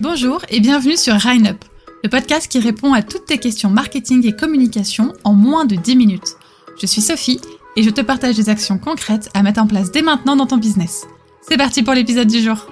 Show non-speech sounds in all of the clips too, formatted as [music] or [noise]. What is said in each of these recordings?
Bonjour et bienvenue sur Up, le podcast qui répond à toutes tes questions marketing et communication en moins de 10 minutes. Je suis Sophie et je te partage des actions concrètes à mettre en place dès maintenant dans ton business. C'est parti pour l'épisode du jour.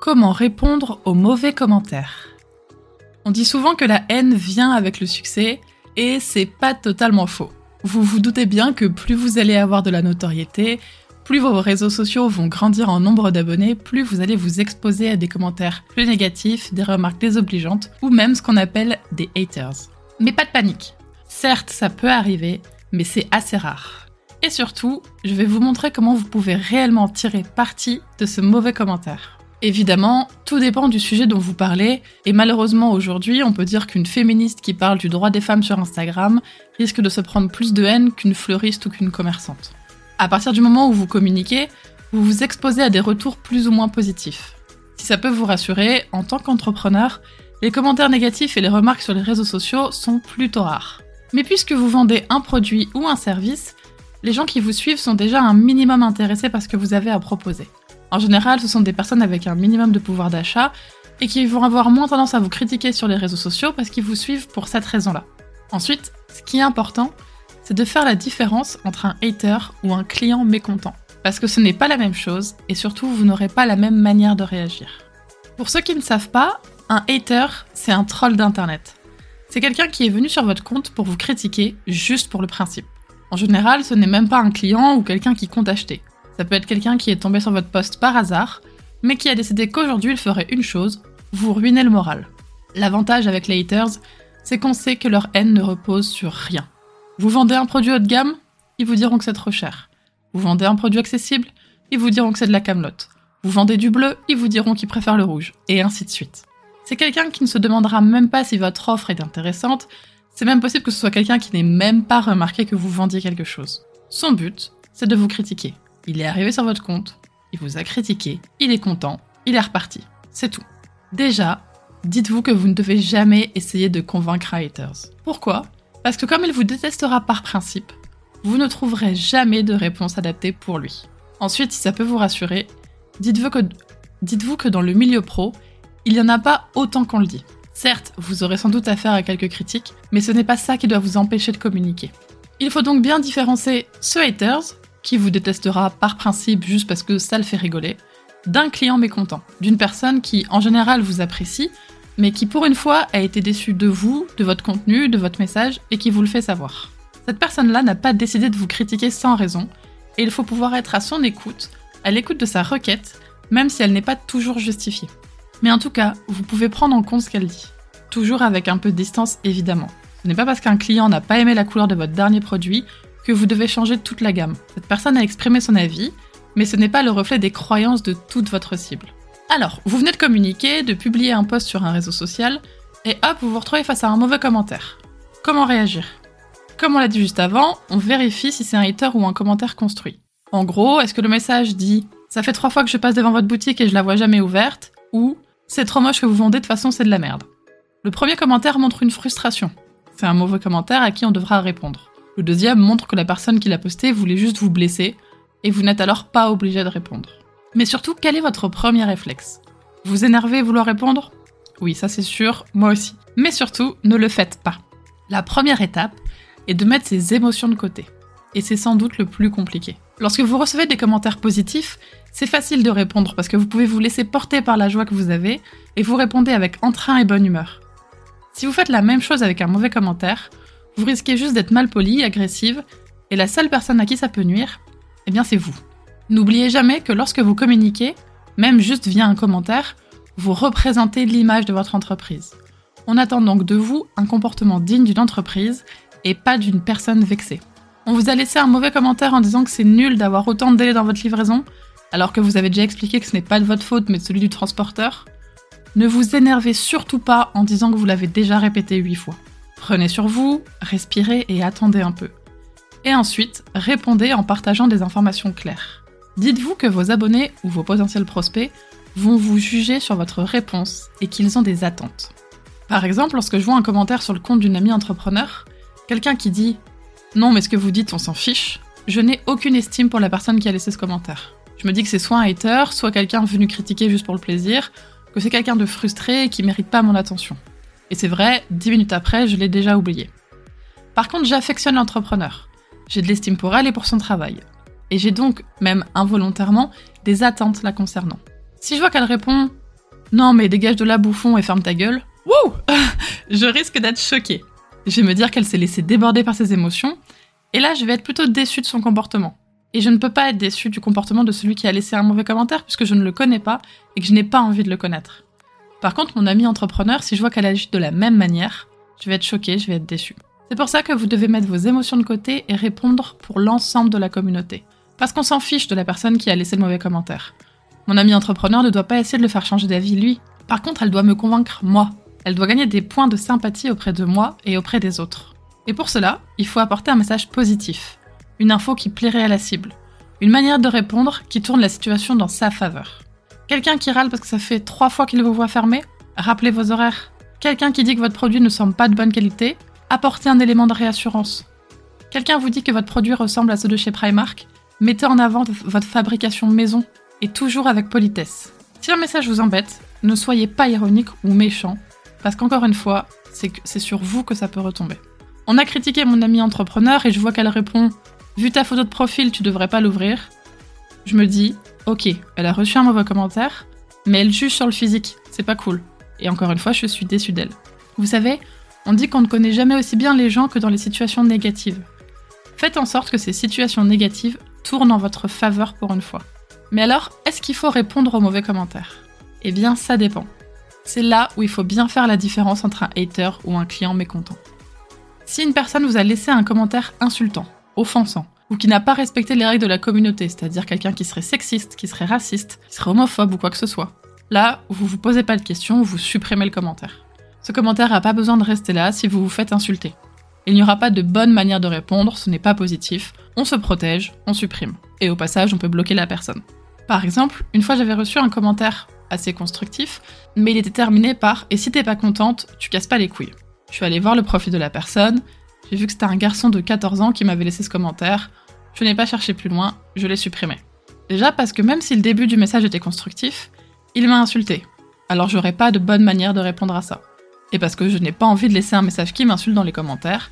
Comment répondre aux mauvais commentaires? On dit souvent que la haine vient avec le succès et c'est pas totalement faux. Vous vous doutez bien que plus vous allez avoir de la notoriété, plus vos réseaux sociaux vont grandir en nombre d'abonnés, plus vous allez vous exposer à des commentaires plus négatifs, des remarques désobligeantes ou même ce qu'on appelle des haters. Mais pas de panique. Certes, ça peut arriver, mais c'est assez rare. Et surtout, je vais vous montrer comment vous pouvez réellement tirer parti de ce mauvais commentaire. Évidemment, tout dépend du sujet dont vous parlez, et malheureusement aujourd'hui, on peut dire qu'une féministe qui parle du droit des femmes sur Instagram risque de se prendre plus de haine qu'une fleuriste ou qu'une commerçante. À partir du moment où vous communiquez, vous vous exposez à des retours plus ou moins positifs. Si ça peut vous rassurer, en tant qu'entrepreneur, les commentaires négatifs et les remarques sur les réseaux sociaux sont plutôt rares. Mais puisque vous vendez un produit ou un service, les gens qui vous suivent sont déjà un minimum intéressés par ce que vous avez à proposer. En général, ce sont des personnes avec un minimum de pouvoir d'achat et qui vont avoir moins tendance à vous critiquer sur les réseaux sociaux parce qu'ils vous suivent pour cette raison-là. Ensuite, ce qui est important, c'est de faire la différence entre un hater ou un client mécontent. Parce que ce n'est pas la même chose et surtout vous n'aurez pas la même manière de réagir. Pour ceux qui ne savent pas, un hater, c'est un troll d'internet. C'est quelqu'un qui est venu sur votre compte pour vous critiquer juste pour le principe. En général, ce n'est même pas un client ou quelqu'un qui compte acheter. Ça peut être quelqu'un qui est tombé sur votre poste par hasard, mais qui a décidé qu'aujourd'hui il ferait une chose, vous ruiner le moral. L'avantage avec les haters, c'est qu'on sait que leur haine ne repose sur rien. Vous vendez un produit haut de gamme, ils vous diront que c'est trop cher. Vous vendez un produit accessible, ils vous diront que c'est de la camelote. Vous vendez du bleu, ils vous diront qu'ils préfèrent le rouge, et ainsi de suite. C'est quelqu'un qui ne se demandera même pas si votre offre est intéressante, c'est même possible que ce soit quelqu'un qui n'ait même pas remarqué que vous vendiez quelque chose. Son but, c'est de vous critiquer. Il est arrivé sur votre compte, il vous a critiqué, il est content, il est reparti. C'est tout. Déjà, dites-vous que vous ne devez jamais essayer de convaincre haters. Pourquoi? Parce que comme il vous détestera par principe, vous ne trouverez jamais de réponse adaptée pour lui. Ensuite, si ça peut vous rassurer, dites-vous que, dans le milieu pro, il n'y en a pas autant qu'on le dit. Certes, vous aurez sans doute affaire à quelques critiques, mais ce n'est pas ça qui doit vous empêcher de communiquer. Il faut donc bien différencier ce haters, qui vous détestera par principe juste parce que ça le fait rigoler, d'un client mécontent, d'une personne qui en général vous apprécie, mais qui pour une fois a été déçue de vous, de votre contenu, de votre message, et qui vous le fait savoir. Cette personne-là n'a pas décidé de vous critiquer sans raison, et il faut pouvoir être à son écoute, à l'écoute de sa requête, même si elle n'est pas toujours justifiée. Mais en tout cas, vous pouvez prendre en compte ce qu'elle dit. Toujours avec un peu de distance, évidemment. Ce n'est pas parce qu'un client n'a pas aimé la couleur de votre dernier produit que vous devez changer toute la gamme. Cette personne a exprimé son avis, mais ce n'est pas le reflet des croyances de toute votre cible. Alors, vous venez de communiquer, de publier un post sur un réseau social, et hop, vous vous retrouvez face à un mauvais commentaire. Comment réagir? Comme on l'a dit juste avant, on vérifie si c'est un hater ou un commentaire construit. En gros, est-ce que le message dit Ça fait trois fois que je passe devant votre boutique et je la vois jamais ouverte ou C'est trop moche que vous vendez, de toute façon c'est de la merde. Le premier commentaire montre une frustration. C'est un mauvais commentaire à qui on devra répondre. Le deuxième montre que la personne qui l'a posté voulait juste vous blesser, et vous n'êtes alors pas obligé de répondre. Mais surtout, quel est votre premier réflexe? Vous énerver et vouloir répondre? Oui, ça c'est sûr, moi aussi. Mais surtout, ne le faites pas. La première étape est de mettre ses émotions de côté. Et c'est sans doute le plus compliqué. Lorsque vous recevez des commentaires positifs, c'est facile de répondre parce que vous pouvez vous laisser porter par la joie que vous avez et vous répondez avec entrain et bonne humeur. Si vous faites la même chose avec un mauvais commentaire, vous risquez juste d'être mal poli, agressive, et la seule personne à qui ça peut nuire, eh bien c'est vous. N'oubliez jamais que lorsque vous communiquez, même juste via un commentaire, vous représentez l'image de votre entreprise. On attend donc de vous un comportement digne d'une entreprise et pas d'une personne vexée. On vous a laissé un mauvais commentaire en disant que c'est nul d'avoir autant de délais dans votre livraison, alors que vous avez déjà expliqué que ce n'est pas de votre faute mais de celui du transporteur. Ne vous énervez surtout pas en disant que vous l'avez déjà répété huit fois. Prenez sur vous, respirez et attendez un peu. Et ensuite, répondez en partageant des informations claires. Dites-vous que vos abonnés ou vos potentiels prospects vont vous juger sur votre réponse et qu'ils ont des attentes. Par exemple, lorsque je vois un commentaire sur le compte d'une amie entrepreneur, quelqu'un qui dit Non, mais ce que vous dites, on s'en fiche, je n'ai aucune estime pour la personne qui a laissé ce commentaire. Je me dis que c'est soit un hater, soit quelqu'un venu critiquer juste pour le plaisir, que c'est quelqu'un de frustré et qui mérite pas mon attention. Et c'est vrai, dix minutes après, je l'ai déjà oublié. Par contre, j'affectionne l'entrepreneur. J'ai de l'estime pour elle et pour son travail. Et j'ai donc, même involontairement, des attentes la concernant. Si je vois qu'elle répond Non, mais dégage de là, bouffon, et ferme ta gueule, wouh [laughs] Je risque d'être choquée. Je vais me dire qu'elle s'est laissée déborder par ses émotions, et là, je vais être plutôt déçue de son comportement. Et je ne peux pas être déçue du comportement de celui qui a laissé un mauvais commentaire puisque je ne le connais pas et que je n'ai pas envie de le connaître. Par contre, mon ami entrepreneur, si je vois qu'elle agit de la même manière, je vais être choquée, je vais être déçue. C'est pour ça que vous devez mettre vos émotions de côté et répondre pour l'ensemble de la communauté. Parce qu'on s'en fiche de la personne qui a laissé le mauvais commentaire. Mon ami entrepreneur ne doit pas essayer de le faire changer d'avis lui. Par contre, elle doit me convaincre moi. Elle doit gagner des points de sympathie auprès de moi et auprès des autres. Et pour cela, il faut apporter un message positif une info qui plairait à la cible, une manière de répondre qui tourne la situation dans sa faveur. Quelqu'un qui râle parce que ça fait trois fois qu'il vous voit fermer, rappelez vos horaires. Quelqu'un qui dit que votre produit ne semble pas de bonne qualité, apportez un élément de réassurance. Quelqu'un vous dit que votre produit ressemble à ceux de chez Primark, mettez en avant votre fabrication maison et toujours avec politesse. Si un message vous embête, ne soyez pas ironique ou méchant, parce qu'encore une fois, c'est sur vous que ça peut retomber. On a critiqué mon amie entrepreneur et je vois qu'elle répond Vu ta photo de profil, tu devrais pas l'ouvrir. Je me dis, ok, elle a reçu un mauvais commentaire, mais elle juge sur le physique, c'est pas cool. Et encore une fois, je suis déçue d'elle. Vous savez, on dit qu'on ne connaît jamais aussi bien les gens que dans les situations négatives. Faites en sorte que ces situations négatives tournent en votre faveur pour une fois. Mais alors, est-ce qu'il faut répondre aux mauvais commentaires? Eh bien, ça dépend. C'est là où il faut bien faire la différence entre un hater ou un client mécontent. Si une personne vous a laissé un commentaire insultant, offensant, ou qui n'a pas respecté les règles de la communauté, c'est-à-dire quelqu'un qui serait sexiste, qui serait raciste, qui serait homophobe ou quoi que ce soit. Là, vous vous posez pas de questions, vous supprimez le commentaire. Ce commentaire n'a pas besoin de rester là si vous vous faites insulter. Il n'y aura pas de bonne manière de répondre, ce n'est pas positif, on se protège, on supprime. Et au passage, on peut bloquer la personne. Par exemple, une fois j'avais reçu un commentaire assez constructif, mais il était terminé par Et si t'es pas contente, tu casses pas les couilles. Je suis allée voir le profil de la personne, j'ai vu que c'était un garçon de 14 ans qui m'avait laissé ce commentaire. Je n'ai pas cherché plus loin, je l'ai supprimé. Déjà parce que même si le début du message était constructif, il m'a insulté. Alors j'aurais pas de bonne manière de répondre à ça. Et parce que je n'ai pas envie de laisser un message qui m'insulte dans les commentaires.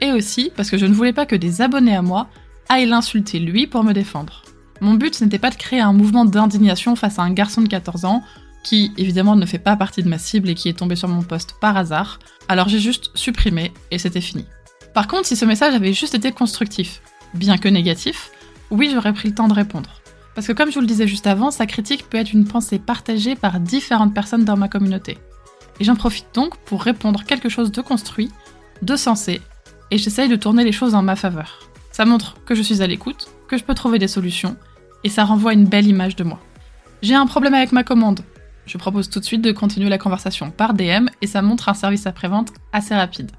Et aussi parce que je ne voulais pas que des abonnés à moi aillent l'insulter lui pour me défendre. Mon but ce n'était pas de créer un mouvement d'indignation face à un garçon de 14 ans qui évidemment ne fait pas partie de ma cible et qui est tombé sur mon poste par hasard. Alors j'ai juste supprimé et c'était fini. Par contre, si ce message avait juste été constructif, bien que négatif, oui, j'aurais pris le temps de répondre. Parce que comme je vous le disais juste avant, sa critique peut être une pensée partagée par différentes personnes dans ma communauté. Et j'en profite donc pour répondre quelque chose de construit, de sensé, et j'essaye de tourner les choses en ma faveur. Ça montre que je suis à l'écoute, que je peux trouver des solutions, et ça renvoie une belle image de moi. J'ai un problème avec ma commande. Je propose tout de suite de continuer la conversation par DM et ça montre un service après-vente assez rapide.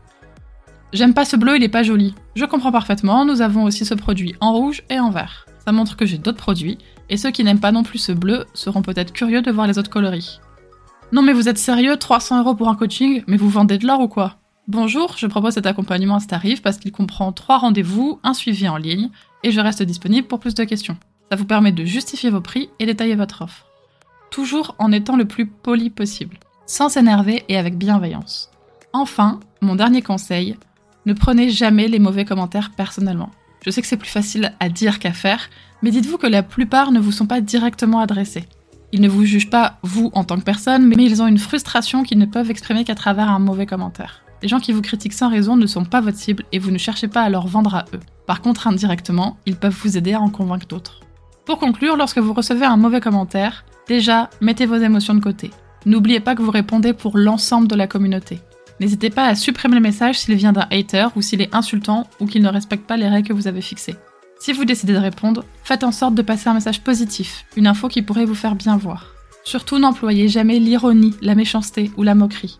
J'aime pas ce bleu, il est pas joli. Je comprends parfaitement, nous avons aussi ce produit en rouge et en vert. Ça montre que j'ai d'autres produits, et ceux qui n'aiment pas non plus ce bleu seront peut-être curieux de voir les autres coloris. Non mais vous êtes sérieux? 300 euros pour un coaching? Mais vous vendez de l'or ou quoi? Bonjour, je propose cet accompagnement à ce tarif parce qu'il comprend trois rendez-vous, un suivi en ligne, et je reste disponible pour plus de questions. Ça vous permet de justifier vos prix et détailler votre offre. Toujours en étant le plus poli possible, sans s'énerver et avec bienveillance. Enfin, mon dernier conseil, ne prenez jamais les mauvais commentaires personnellement. Je sais que c'est plus facile à dire qu'à faire, mais dites-vous que la plupart ne vous sont pas directement adressés. Ils ne vous jugent pas, vous, en tant que personne, mais ils ont une frustration qu'ils ne peuvent exprimer qu'à travers un mauvais commentaire. Les gens qui vous critiquent sans raison ne sont pas votre cible et vous ne cherchez pas à leur vendre à eux. Par contre, indirectement, ils peuvent vous aider à en convaincre d'autres. Pour conclure, lorsque vous recevez un mauvais commentaire, déjà, mettez vos émotions de côté. N'oubliez pas que vous répondez pour l'ensemble de la communauté. N'hésitez pas à supprimer le message s'il vient d'un hater ou s'il est insultant ou qu'il ne respecte pas les règles que vous avez fixées. Si vous décidez de répondre, faites en sorte de passer un message positif, une info qui pourrait vous faire bien voir. Surtout n'employez jamais l'ironie, la méchanceté ou la moquerie.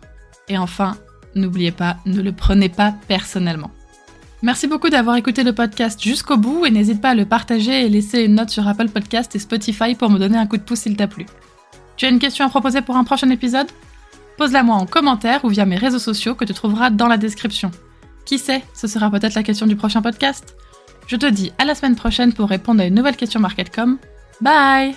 Et enfin, n'oubliez pas, ne le prenez pas personnellement. Merci beaucoup d'avoir écouté le podcast jusqu'au bout et n'hésite pas à le partager et laisser une note sur Apple Podcast et Spotify pour me donner un coup de pouce s'il t'a plu. Tu as une question à proposer pour un prochain épisode? Pose-la moi en commentaire ou via mes réseaux sociaux que tu trouveras dans la description. Qui sait, ce sera peut-être la question du prochain podcast? Je te dis à la semaine prochaine pour répondre à une nouvelle question MarketCom. Bye